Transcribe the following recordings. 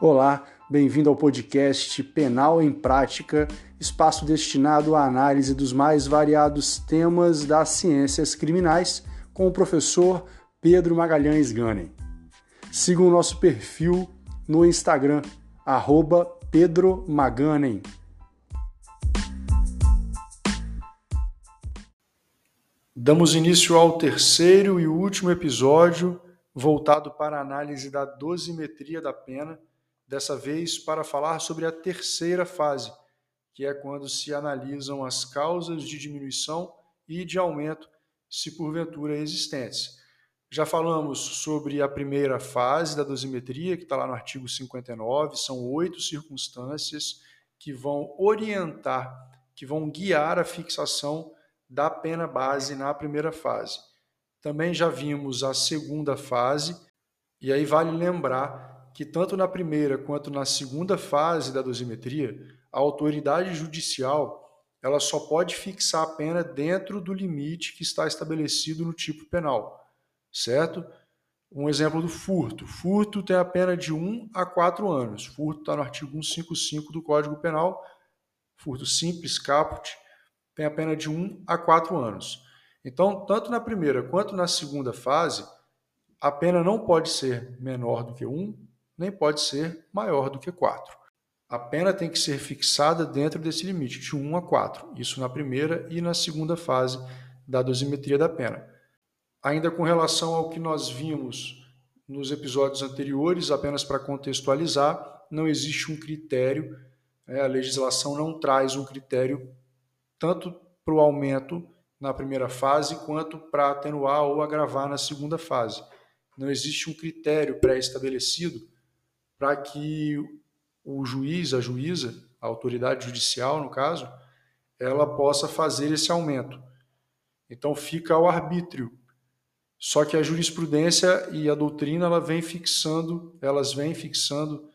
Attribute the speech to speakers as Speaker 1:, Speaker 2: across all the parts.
Speaker 1: Olá, bem-vindo ao podcast Penal em Prática, espaço destinado à análise dos mais variados temas das ciências criminais, com o professor Pedro Magalhães Ganem. Siga o nosso perfil no Instagram, arroba Pedro Maganem. Damos início ao terceiro e último episódio voltado para a análise da dosimetria da pena dessa vez para falar sobre a terceira fase, que é quando se analisam as causas de diminuição e de aumento, se porventura existentes. Já falamos sobre a primeira fase da dosimetria, que está lá no artigo 59, são oito circunstâncias que vão orientar, que vão guiar a fixação da pena base na primeira fase. Também já vimos a segunda fase, e aí vale lembrar que tanto na primeira quanto na segunda fase da dosimetria, a autoridade judicial ela só pode fixar a pena dentro do limite que está estabelecido no tipo penal, certo? Um exemplo do furto. Furto tem a pena de 1 a 4 anos. Furto está no artigo 155 do Código Penal. Furto simples, caput, tem a pena de 1 a 4 anos. Então, tanto na primeira quanto na segunda fase, a pena não pode ser menor do que 1 nem pode ser maior do que 4. A pena tem que ser fixada dentro desse limite, de 1 a 4, isso na primeira e na segunda fase da dosimetria da pena. Ainda com relação ao que nós vimos nos episódios anteriores, apenas para contextualizar, não existe um critério, né, a legislação não traz um critério tanto para o aumento na primeira fase quanto para atenuar ou agravar na segunda fase. Não existe um critério pré-estabelecido para que o juiz, a juíza, a autoridade judicial, no caso, ela possa fazer esse aumento. Então fica ao arbítrio. Só que a jurisprudência e a doutrina ela vem fixando, elas vêm fixando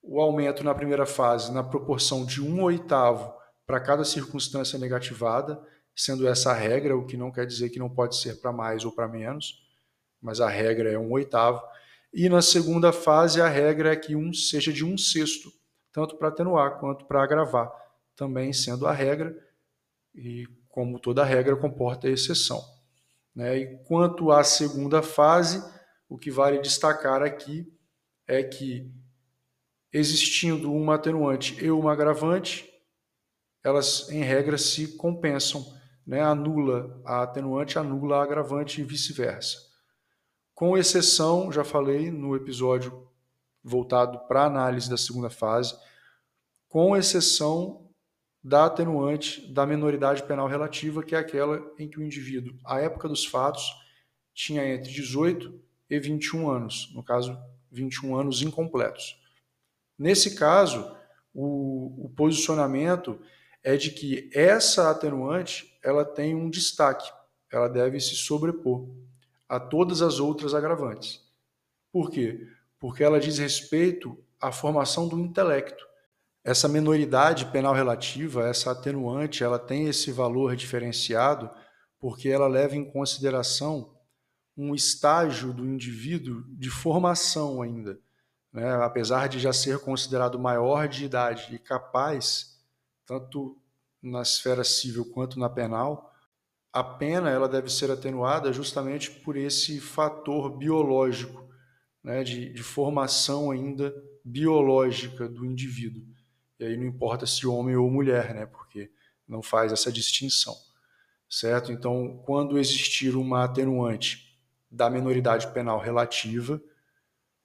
Speaker 1: o aumento na primeira fase na proporção de um oitavo para cada circunstância negativada, sendo essa a regra, o que não quer dizer que não pode ser para mais ou para menos, mas a regra é um oitavo. E na segunda fase, a regra é que um seja de um sexto, tanto para atenuar quanto para agravar, também sendo a regra, e como toda regra comporta exceção. Né? E quanto à segunda fase, o que vale destacar aqui é que, existindo uma atenuante e uma agravante, elas, em regra, se compensam. Né? Anula a atenuante, anula a agravante e vice-versa com exceção, já falei no episódio voltado para a análise da segunda fase, com exceção da atenuante da minoridade penal relativa, que é aquela em que o indivíduo, à época dos fatos, tinha entre 18 e 21 anos, no caso, 21 anos incompletos. Nesse caso, o, o posicionamento é de que essa atenuante ela tem um destaque, ela deve se sobrepor a todas as outras agravantes. Por quê? Porque ela diz respeito à formação do intelecto. Essa minoridade penal relativa, essa atenuante, ela tem esse valor diferenciado porque ela leva em consideração um estágio do indivíduo de formação ainda. Né? Apesar de já ser considerado maior de idade e capaz, tanto na esfera civil quanto na penal, a pena ela deve ser atenuada justamente por esse fator biológico, né, de, de formação ainda biológica do indivíduo. E aí não importa se homem ou mulher, né, porque não faz essa distinção, certo? Então, quando existir uma atenuante da minoridade penal relativa,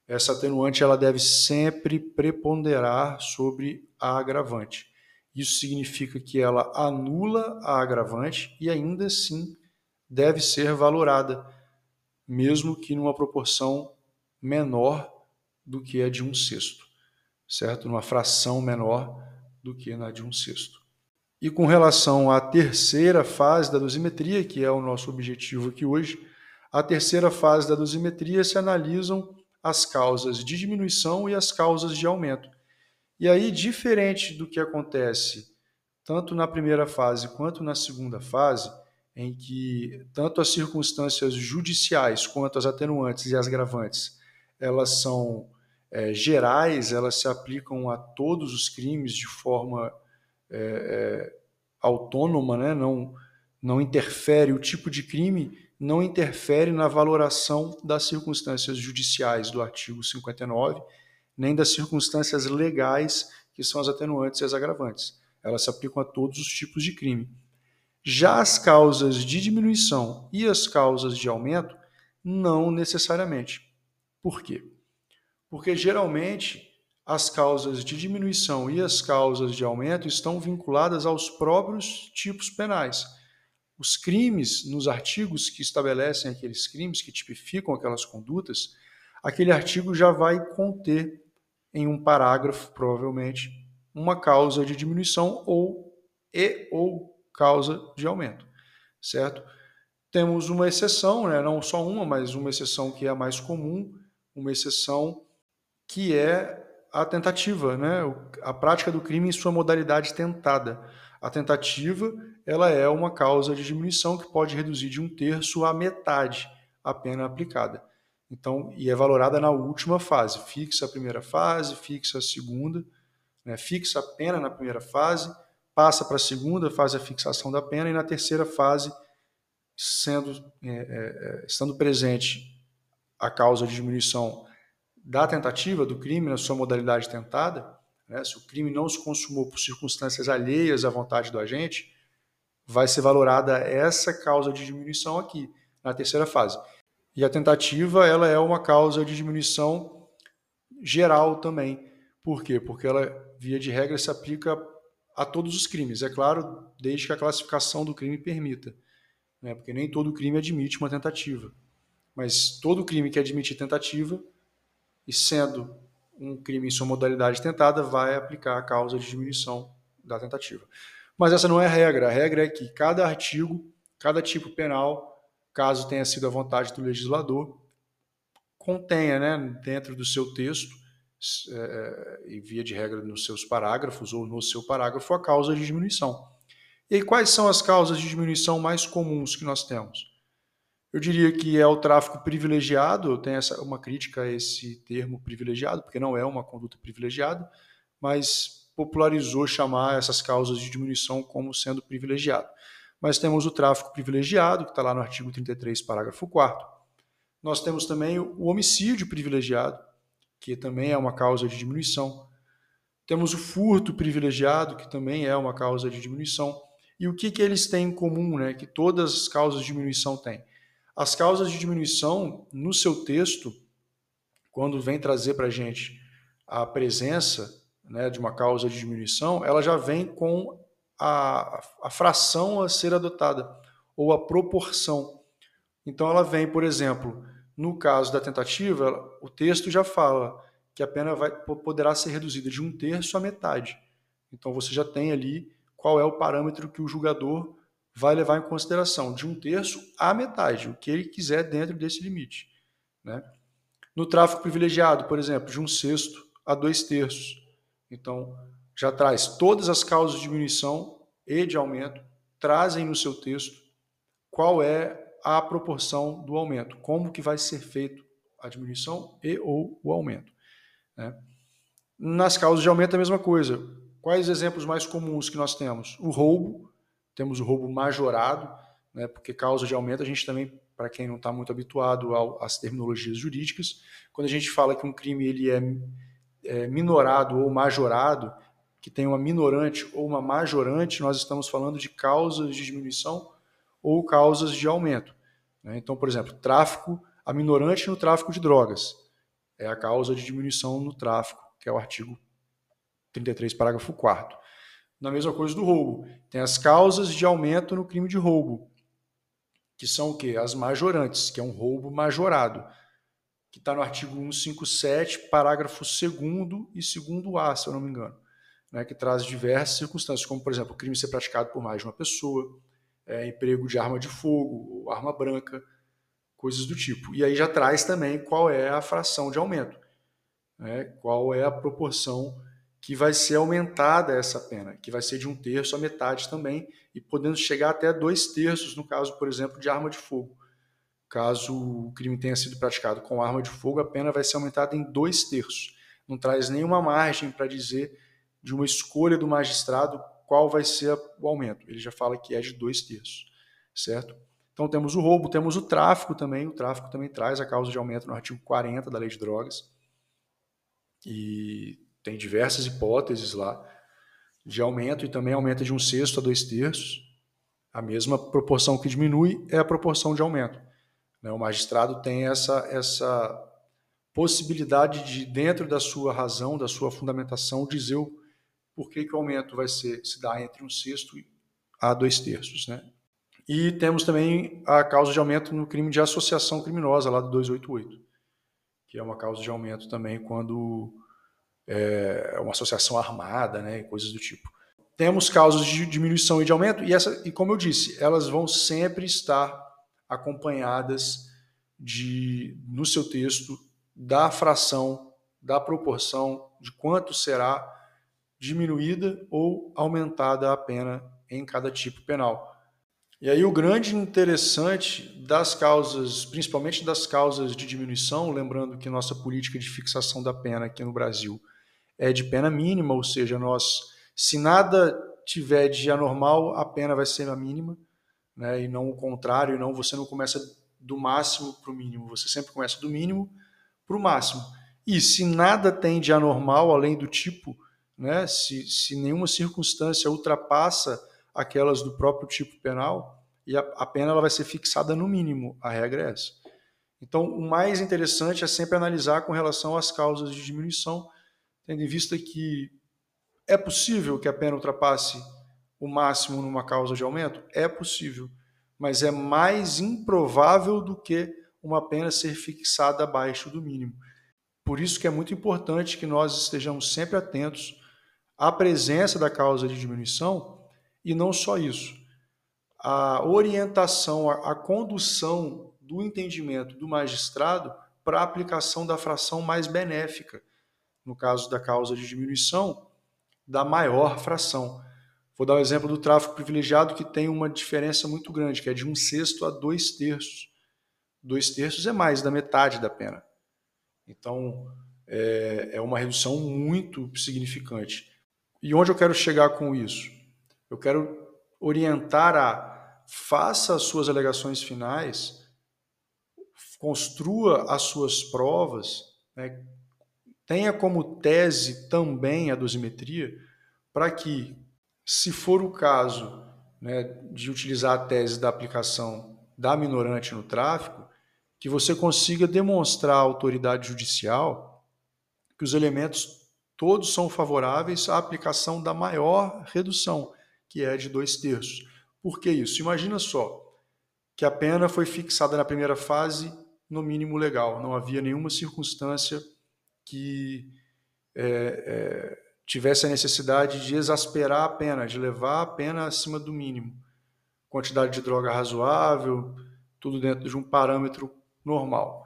Speaker 1: essa atenuante ela deve sempre preponderar sobre a agravante. Isso significa que ela anula a agravante e ainda assim deve ser valorada, mesmo que numa proporção menor do que a de um sexto, certo? Numa fração menor do que na de um sexto. E com relação à terceira fase da dosimetria, que é o nosso objetivo aqui hoje, a terceira fase da dosimetria se analisam as causas de diminuição e as causas de aumento. E aí, diferente do que acontece tanto na primeira fase quanto na segunda fase, em que tanto as circunstâncias judiciais quanto as atenuantes e as agravantes, elas são é, gerais, elas se aplicam a todos os crimes de forma é, é, autônoma, né? não, não interfere, o tipo de crime não interfere na valoração das circunstâncias judiciais do artigo 59, nem das circunstâncias legais, que são as atenuantes e as agravantes. Elas se aplicam a todos os tipos de crime. Já as causas de diminuição e as causas de aumento, não necessariamente. Por quê? Porque geralmente as causas de diminuição e as causas de aumento estão vinculadas aos próprios tipos penais. Os crimes, nos artigos que estabelecem aqueles crimes, que tipificam aquelas condutas, aquele artigo já vai conter em um parágrafo, provavelmente, uma causa de diminuição ou e ou causa de aumento, certo? Temos uma exceção, né? não só uma, mas uma exceção que é a mais comum, uma exceção que é a tentativa, né? a prática do crime em sua modalidade tentada. A tentativa ela é uma causa de diminuição que pode reduzir de um terço a metade a pena aplicada. Então, e é valorada na última fase. Fixa a primeira fase, fixa a segunda, né? fixa a pena na primeira fase, passa para a segunda, faz a fixação da pena, e na terceira fase, sendo, é, é, é, estando presente a causa de diminuição da tentativa do crime na sua modalidade tentada, né? se o crime não se consumou por circunstâncias alheias à vontade do agente, vai ser valorada essa causa de diminuição aqui, na terceira fase. E a tentativa, ela é uma causa de diminuição geral também. Por quê? Porque ela, via de regra, se aplica a todos os crimes. É claro, desde que a classificação do crime permita. Né? Porque nem todo crime admite uma tentativa. Mas todo crime que admite tentativa, e sendo um crime em sua modalidade tentada, vai aplicar a causa de diminuição da tentativa. Mas essa não é a regra. A regra é que cada artigo, cada tipo penal, caso tenha sido a vontade do legislador, contenha né, dentro do seu texto, é, e via de regra nos seus parágrafos ou no seu parágrafo, a causa de diminuição. E quais são as causas de diminuição mais comuns que nós temos? Eu diria que é o tráfico privilegiado, eu tenho essa, uma crítica a esse termo privilegiado, porque não é uma conduta privilegiada, mas popularizou chamar essas causas de diminuição como sendo privilegiado mas temos o tráfico privilegiado, que está lá no artigo 33, parágrafo 4. Nós temos também o homicídio privilegiado, que também é uma causa de diminuição. Temos o furto privilegiado, que também é uma causa de diminuição. E o que, que eles têm em comum, né? que todas as causas de diminuição têm? As causas de diminuição, no seu texto, quando vem trazer para a gente a presença né, de uma causa de diminuição, ela já vem com a, a fração a ser adotada, ou a proporção. Então ela vem, por exemplo, no caso da tentativa, o texto já fala que a pena vai, poderá ser reduzida de um terço a metade. Então você já tem ali qual é o parâmetro que o julgador vai levar em consideração, de um terço a metade, o que ele quiser dentro desse limite. Né? No tráfico privilegiado, por exemplo, de um sexto a dois terços. Então, já traz todas as causas de diminuição e de aumento, trazem no seu texto qual é a proporção do aumento, como que vai ser feito a diminuição e ou o aumento. Né? Nas causas de aumento é a mesma coisa. Quais exemplos mais comuns que nós temos? O roubo, temos o roubo majorado, né, porque causa de aumento a gente também, para quem não está muito habituado às terminologias jurídicas, quando a gente fala que um crime ele é, é minorado ou majorado, que tem uma minorante ou uma majorante, nós estamos falando de causas de diminuição ou causas de aumento. Né? Então, por exemplo, tráfico, a minorante no tráfico de drogas é a causa de diminuição no tráfico, que é o artigo 33, parágrafo 4 Na mesma coisa do roubo, tem as causas de aumento no crime de roubo, que são o quê? As majorantes, que é um roubo majorado, que está no artigo 157, parágrafo 2 e 2A, se eu não me engano né, que traz diversas circunstâncias, como, por exemplo, o crime ser praticado por mais de uma pessoa, é, emprego de arma de fogo, ou arma branca, coisas do tipo. E aí já traz também qual é a fração de aumento, né, qual é a proporção que vai ser aumentada essa pena, que vai ser de um terço a metade também, e podendo chegar até dois terços, no caso, por exemplo, de arma de fogo. Caso o crime tenha sido praticado com arma de fogo, a pena vai ser aumentada em dois terços. não traz nenhuma margem para dizer de uma escolha do magistrado qual vai ser o aumento. Ele já fala que é de dois terços, certo? Então temos o roubo, temos o tráfico também. O tráfico também traz a causa de aumento no artigo 40 da Lei de Drogas. E tem diversas hipóteses lá de aumento e também aumenta de um sexto a dois terços. A mesma proporção que diminui é a proporção de aumento. Né? O magistrado tem essa, essa possibilidade de, dentro da sua razão, da sua fundamentação, dizer o porquê que o aumento vai ser, se dá entre um sexto a dois terços. Né? E temos também a causa de aumento no crime de associação criminosa, lá do 288, que é uma causa de aumento também quando é uma associação armada, né, e coisas do tipo. Temos causas de diminuição e de aumento, e, essa, e como eu disse, elas vão sempre estar acompanhadas de, no seu texto da fração, da proporção, de quanto será diminuída ou aumentada a pena em cada tipo penal. E aí o grande interessante das causas, principalmente das causas de diminuição, lembrando que nossa política de fixação da pena aqui no Brasil é de pena mínima, ou seja, nós, se nada tiver de anormal, a pena vai ser a mínima, né, e não o contrário, não você não começa do máximo para o mínimo, você sempre começa do mínimo para o máximo. E se nada tem de anormal além do tipo, né, se, se nenhuma circunstância ultrapassa aquelas do próprio tipo penal, e a, a pena ela vai ser fixada no mínimo, a regra é essa. Então, o mais interessante é sempre analisar com relação às causas de diminuição, tendo em vista que é possível que a pena ultrapasse o máximo numa causa de aumento? É possível, mas é mais improvável do que uma pena ser fixada abaixo do mínimo. Por isso que é muito importante que nós estejamos sempre atentos à presença da causa de diminuição e não só isso. A orientação, a, condução do entendimento do magistrado para a aplicação da fração mais benéfica, no caso da causa de diminuição, da maior fração. Vou dar o um exemplo do tráfico privilegiado, que tem uma diferença muito grande, que é de um sexto a dois terços. Dois terços é mais da metade da pena. Então, é, é uma redução muito significante. E onde eu quero chegar com isso? Eu quero orientar a faça as suas alegações finais, construa as suas provas, né, tenha como tese também a dosimetria, para que, se for o caso né, de utilizar a tese da aplicação da minorante no tráfico, que você consiga demonstrar à autoridade judicial que os elementos todos são favoráveis à aplicação da maior redução, que é de dois terços. Por que isso? Imagina só que a pena foi fixada na primeira fase no mínimo legal, não havia nenhuma circunstância que é, é, tivesse a necessidade de exasperar a pena, de levar a pena acima do mínimo. Quantidade de droga razoável, tudo dentro de um parâmetro normal.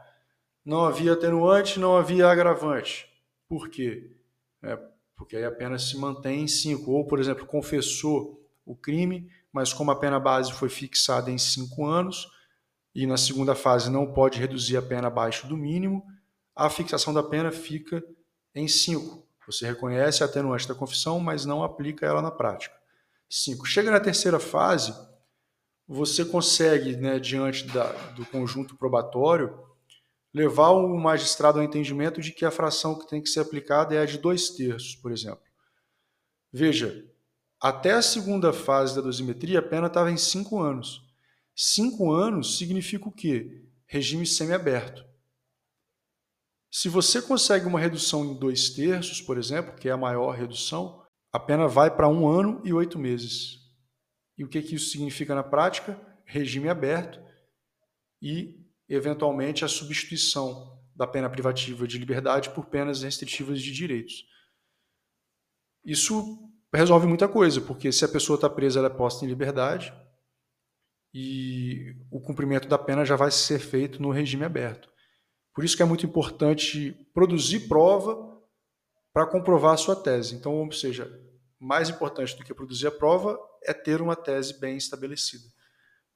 Speaker 1: Não havia atenuante, não havia agravante. Por quê? É, porque aí a pena se mantém em 5. Ou, por exemplo, confessou o crime, mas como a pena base foi fixada em 5 anos, e na segunda fase não pode reduzir a pena abaixo do mínimo, a fixação da pena fica em 5. Você reconhece a atenuante da confissão, mas não aplica ela na prática. 5. Chega na terceira fase, você consegue, né, diante da, do conjunto probatório, levar o magistrado ao entendimento de que a fração que tem que ser aplicada é a de dois terços, por exemplo. Veja, até a segunda fase da dosimetria, a pena estava em cinco anos. Cinco anos significa o quê? Regime semiaberto. Se você consegue uma redução em dois terços, por exemplo, que é a maior redução, a pena vai para um ano e oito meses. E o que, que isso significa na prática? Regime aberto e, eventualmente, a substituição da pena privativa de liberdade por penas restritivas de direitos. Isso resolve muita coisa, porque se a pessoa está presa, ela é posta em liberdade e o cumprimento da pena já vai ser feito no regime aberto. Por isso que é muito importante produzir prova para comprovar a sua tese. Então, ou seja, mais importante do que produzir a prova é ter uma tese bem estabelecida,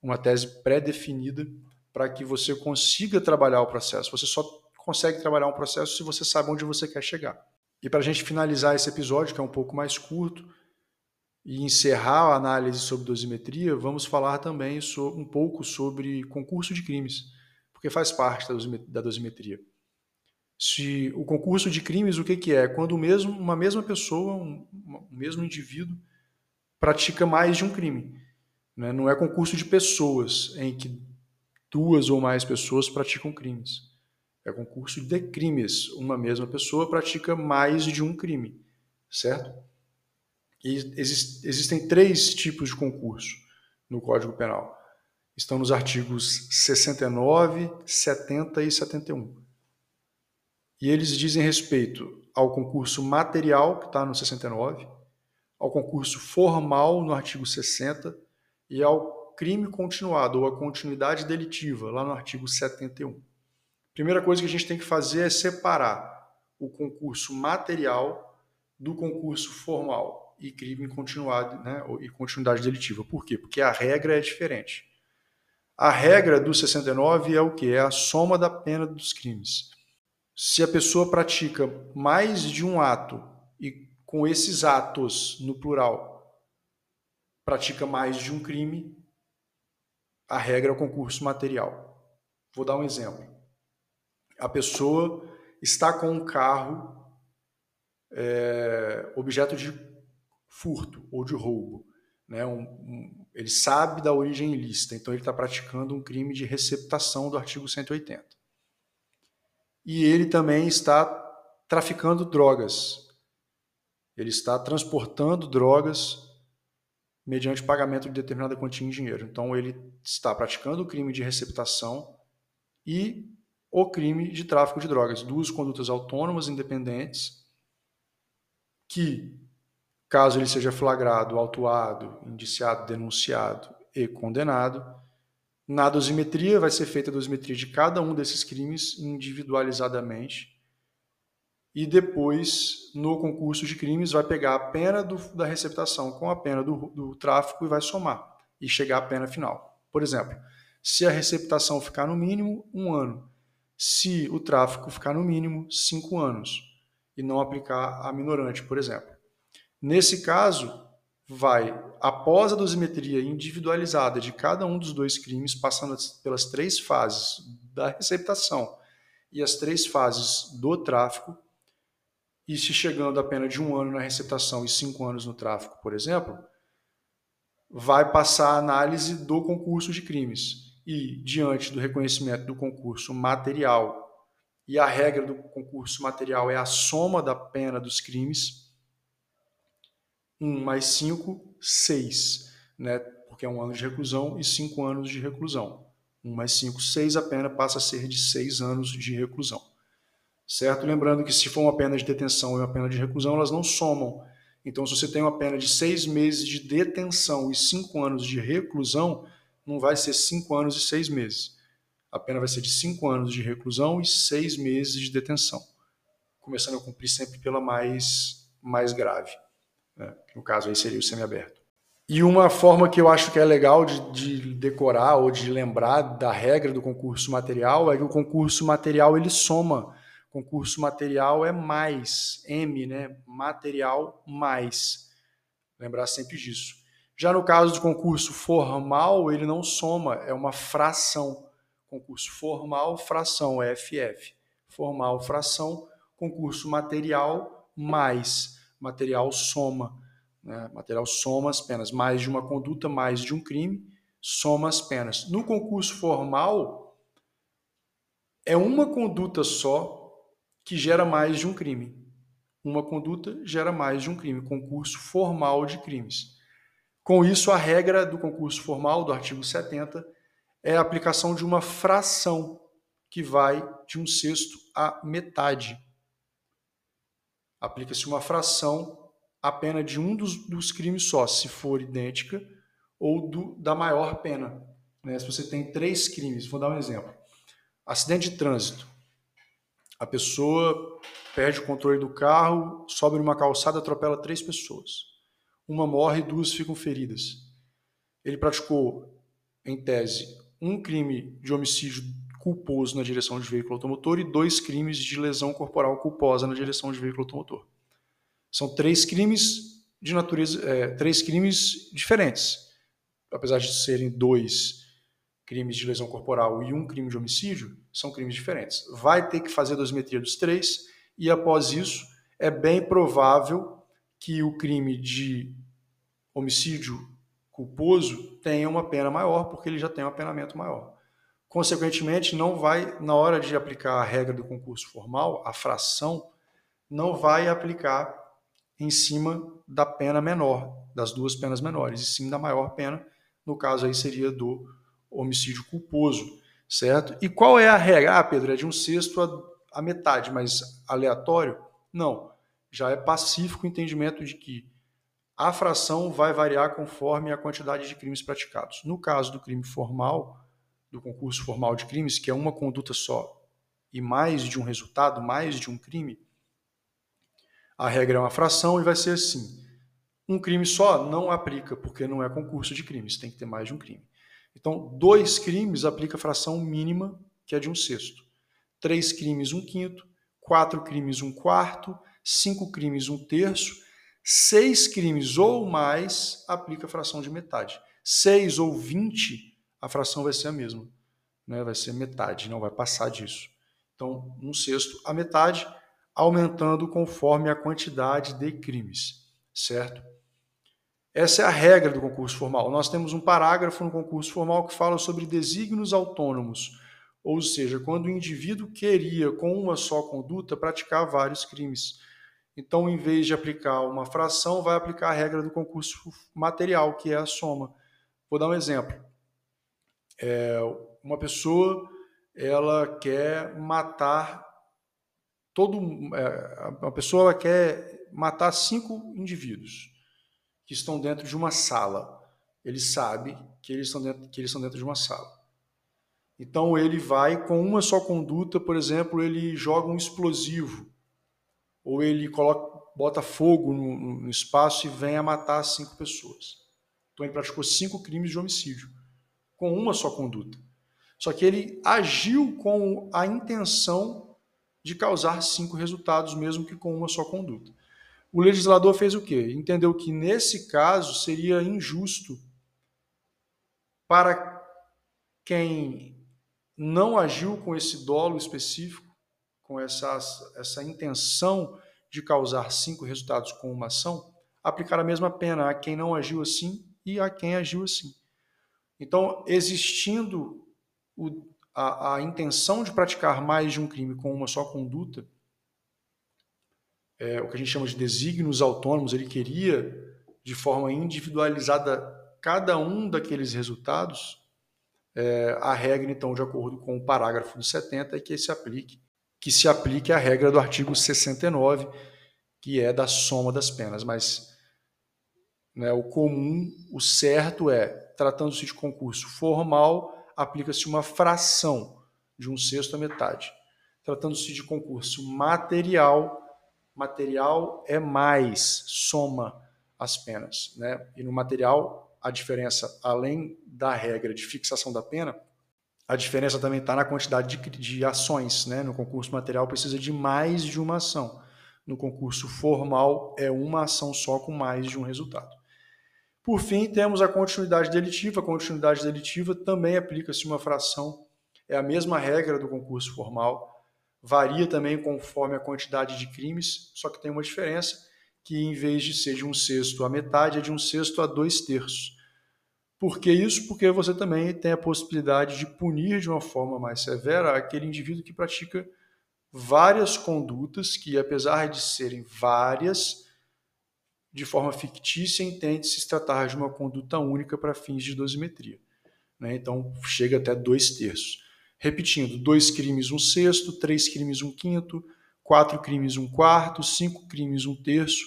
Speaker 1: uma tese pré-definida para que você consiga trabalhar o processo. Você só consegue trabalhar um processo se você sabe onde você quer chegar. E para a gente finalizar esse episódio, que é um pouco mais curto, e encerrar a análise sobre dosimetria, vamos falar também um pouco sobre concurso de crimes, porque faz parte da dosimetria. Se o concurso de crimes, o que, que é? Quando mesmo, uma mesma pessoa, um, um mesmo indivíduo, pratica mais de um crime. Né? Não é concurso de pessoas em que duas ou mais pessoas praticam crimes. É concurso de crimes. Uma mesma pessoa pratica mais de um crime, certo? E existem três tipos de concurso no Código Penal. Estão nos artigos 69, 70 e 71. E eles dizem respeito ao concurso material, que está no 69, ao concurso formal, no artigo 60, e ao crime continuado, ou a continuidade delitiva, lá no artigo 71. Primeira coisa que a gente tem que fazer é separar o concurso material do concurso formal e crime continuado, né, e continuidade delitiva. Por quê? Porque a regra é diferente. A regra do 69 é o que? É a soma da pena dos crimes se a pessoa pratica mais de um ato e com esses atos no plural pratica mais de um crime, a regra é o concurso material. Vou dar um exemplo. A pessoa está com um carro é, objeto de furto ou de roubo. Né? Um, um, ele sabe da origem ilícita, então ele está praticando um crime de receptação do artigo 180 e ele também está traficando drogas. Ele está transportando drogas mediante pagamento de determinada quantia em dinheiro. Então ele está praticando o crime de receptação e o crime de tráfico de drogas, duas condutas autônomas independentes que, caso ele seja flagrado, autuado, indiciado, denunciado e condenado, na dosimetria, vai ser feita a dosimetria de cada um desses crimes individualizadamente. E depois, no concurso de crimes, vai pegar a pena do, da receptação com a pena do, do tráfico e vai somar e chegar à pena final. Por exemplo, se a receptação ficar no mínimo, um ano. Se o tráfico ficar no mínimo, cinco anos. E não aplicar a minorante, por exemplo. Nesse caso, vai, após a dosimetria individualizada de cada um dos dois crimes, passando pelas três fases da receptação e as três fases do tráfico, e se chegando a pena de um ano na receptação e cinco anos no tráfico, por exemplo, vai passar a análise do concurso de crimes. E, diante do reconhecimento do concurso material, e a regra do concurso material é a soma da pena dos crimes, 1 mais 5, 6, né? porque é um ano de reclusão e 5 anos de reclusão. 1 mais 5, 6, a pena passa a ser de 6 anos de reclusão. Certo? Lembrando que se for uma pena de detenção e uma pena de reclusão, elas não somam. Então, se você tem uma pena de 6 meses de detenção e 5 anos de reclusão, não vai ser 5 anos e 6 meses. A pena vai ser de 5 anos de reclusão e 6 meses de detenção. Começando a cumprir sempre pela mais, mais grave. Né? No caso aí seria o semiaberto. E uma forma que eu acho que é legal de, de, decorar ou de lembrar da regra do concurso material é que o concurso material ele soma. Concurso material é mais, M, né? Material mais. Lembrar sempre disso. Já no caso do concurso formal, ele não soma, é uma fração. Concurso formal, fração, FF. Formal, fração, concurso material mais material soma. Né? Material soma as penas. Mais de uma conduta, mais de um crime, soma as penas. No concurso formal, é uma conduta só que gera mais de um crime. Uma conduta gera mais de um crime. Concurso formal de crimes. Com isso, a regra do concurso formal, do artigo 70, é a aplicação de uma fração que vai de um sexto à metade aplica-se uma fração à pena de um dos, dos, crimes só, se for idêntica, ou do, da maior pena. Né? Se você tem três crimes, vou dar um exemplo. Acidente de trânsito. A pessoa perde o controle do carro, sobe numa calçada, atropela três pessoas. Uma morre, duas ficam feridas. Ele praticou, em tese, um crime de homicídio culposo na direção de veículo automotor e dois crimes de lesão corporal culposa na direção de veículo automotor. São três crimes de natureza, é, três crimes diferentes, apesar de serem dois crimes de lesão corporal e um crime de homicídio, são crimes diferentes. Vai ter que fazer dosimetria dos três e após isso é bem provável que o crime de homicídio culposo tenha uma pena maior, porque ele já tem um apenamento maior. Consequentemente, não vai, na hora de aplicar a regra do concurso formal, a fração, não vai aplicar em cima da pena menor, das duas penas menores, e sim da maior pena, no caso aí seria do homicídio culposo, certo? E qual é a regra? Ah, Pedro, é de um sexto a, a metade, mas aleatório? Não. Já é pacífico o entendimento de que a fração vai variar conforme a quantidade de crimes praticados. No caso do crime formal, do concurso formal de crimes, que é uma conduta só e mais de um resultado, mais de um crime, a regra é uma fração e vai ser assim. Um crime só não aplica, porque não é concurso de crimes, tem que ter mais de um crime. Então, dois crimes aplica a fração mínima, que é de um sexto. Três crimes, um quinto. Quatro crimes, um quarto. Cinco crimes, um terço Seis crimes ou mais aplica a fração de metade. Seis ou vinte, a fração vai ser a mesma. Né? Vai ser metade, não vai passar disso. Então, no sexto, a metade, aumentando conforme a quantidade de crimes. Certo? Essa é a regra do concurso formal. Nós temos um parágrafo no concurso formal que fala sobre desígnios autônomos, ou seja, quando o indivíduo queria, com uma só conduta, praticar vários crimes. Então, em vez de aplicar uma fração, vai aplicar a regra do concurso material, que é a soma. Vou dar um exemplo. É, uma pessoa ela quer matar todo é, uma pessoa quer matar cinco indivíduos que estão dentro de uma sala. Ele sabe que eles estão dentro, que eles estão dentro de uma sala. Então ele vai com uma só conduta, por exemplo, ele joga um explosivo ou ele coloca, bota fogo no, no espaço e vem a matar cinco pessoas. Então ele praticou cinco crimes de homicídio com uma só conduta. Só que ele agiu com a intenção de causar cinco resultados, mesmo que com uma só conduta. O legislador fez o quê? Entendeu que nesse caso seria injusto para quem não agiu com esse dolo específico com essa, essa intenção de causar cinco resultados com uma ação, aplicar a mesma pena a quem não agiu assim e a quem agiu assim. Então, existindo o, a, a, intenção de praticar mais de um crime com uma só conduta, é, o que a gente chama de desígnios autônomos, ele queria, de forma individualizada, cada um daqueles resultados, é, a regra, então, de acordo com o parágrafo do 70, é que se aplique que se aplique a regra do artigo 69, que é da soma das penas. Mas né, o comum, o certo é, tratando-se de concurso formal, aplica-se uma fração de um sexto a metade. Tratando-se de concurso material, material é mais, soma as penas. Né? E no material, a diferença, além da regra de fixação da pena, a diferença também está na quantidade de, de ações. Né? No concurso material precisa de mais de uma ação. No concurso formal é uma ação só com mais de um resultado. Por fim, temos a continuidade delitiva. A continuidade delitiva também aplica-se uma fração. É a mesma regra do concurso formal. Varia também conforme a quantidade de crimes, só que tem uma diferença, que em vez de ser de um sexto a metade, é de um sexto a dois terços. Por que isso? Porque você também tem a possibilidade de punir de uma forma mais severa aquele indivíduo que pratica várias condutas que, apesar de serem várias, de forma fictícia, entende se tratar de uma conduta única para fins de dosimetria. Né? Então, chega até dois terços. Repetindo, dois crimes, um sexto, três crimes, um quinto, quatro crimes, um quarto, cinco crimes, um terço,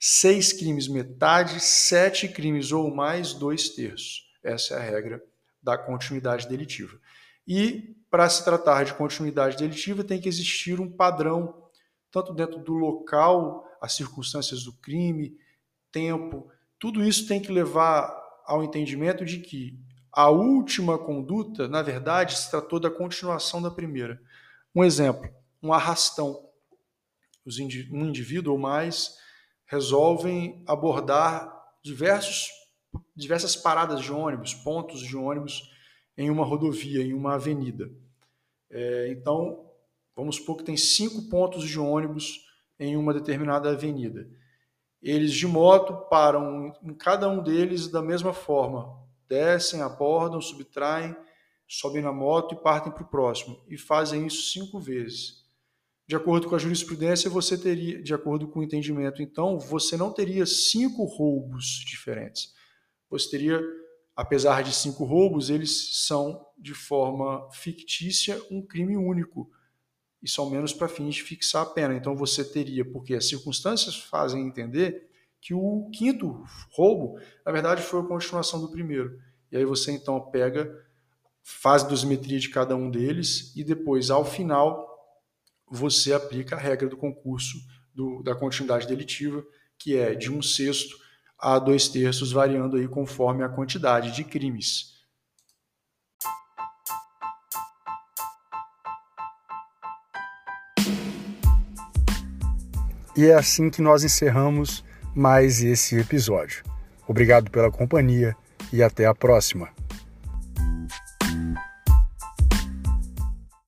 Speaker 1: seis crimes, metade, sete crimes ou mais, dois terços. Essa é a regra da continuidade delitiva. E, para se tratar de continuidade delitiva, tem que existir um padrão, tanto dentro do local, as circunstâncias do crime, tempo, tudo isso tem que levar ao entendimento de que A última conduta, na verdade, se tratou da continuação da primeira. Um exemplo, um arrastão. Um indivíduo ou mais resolvem abordar diversos, diversas paradas de ônibus, pontos de ônibus em uma rodovia, em uma avenida. É, então, vamos supor que tem cinco pontos de ônibus em uma determinada avenida. Eles de moto param em cada um deles da mesma forma, descem, abordam, subtraem, sobem na moto e partem para o próximo. E fazem isso cinco vezes. De acordo com a jurisprudência, você teria, de acordo com o entendimento, então, você não teria cinco roubos diferentes. Você teria, apesar de cinco roubos, eles são, de forma fictícia, um crime único. E são menos para fins de fixar a pena. Então, você teria, porque as circunstâncias fazem entender que o quinto roubo, na verdade, foi a continuação do primeiro. E aí você então pega, faz a dosimetria de cada um deles e depois, ao final, você aplica a regra do concurso do, da continuidade delitiva, que é de um sexto a dois terços, variando aí conforme a quantidade de crimes. E é assim que nós encerramos mais esse episódio. Obrigado pela companhia e até a próxima.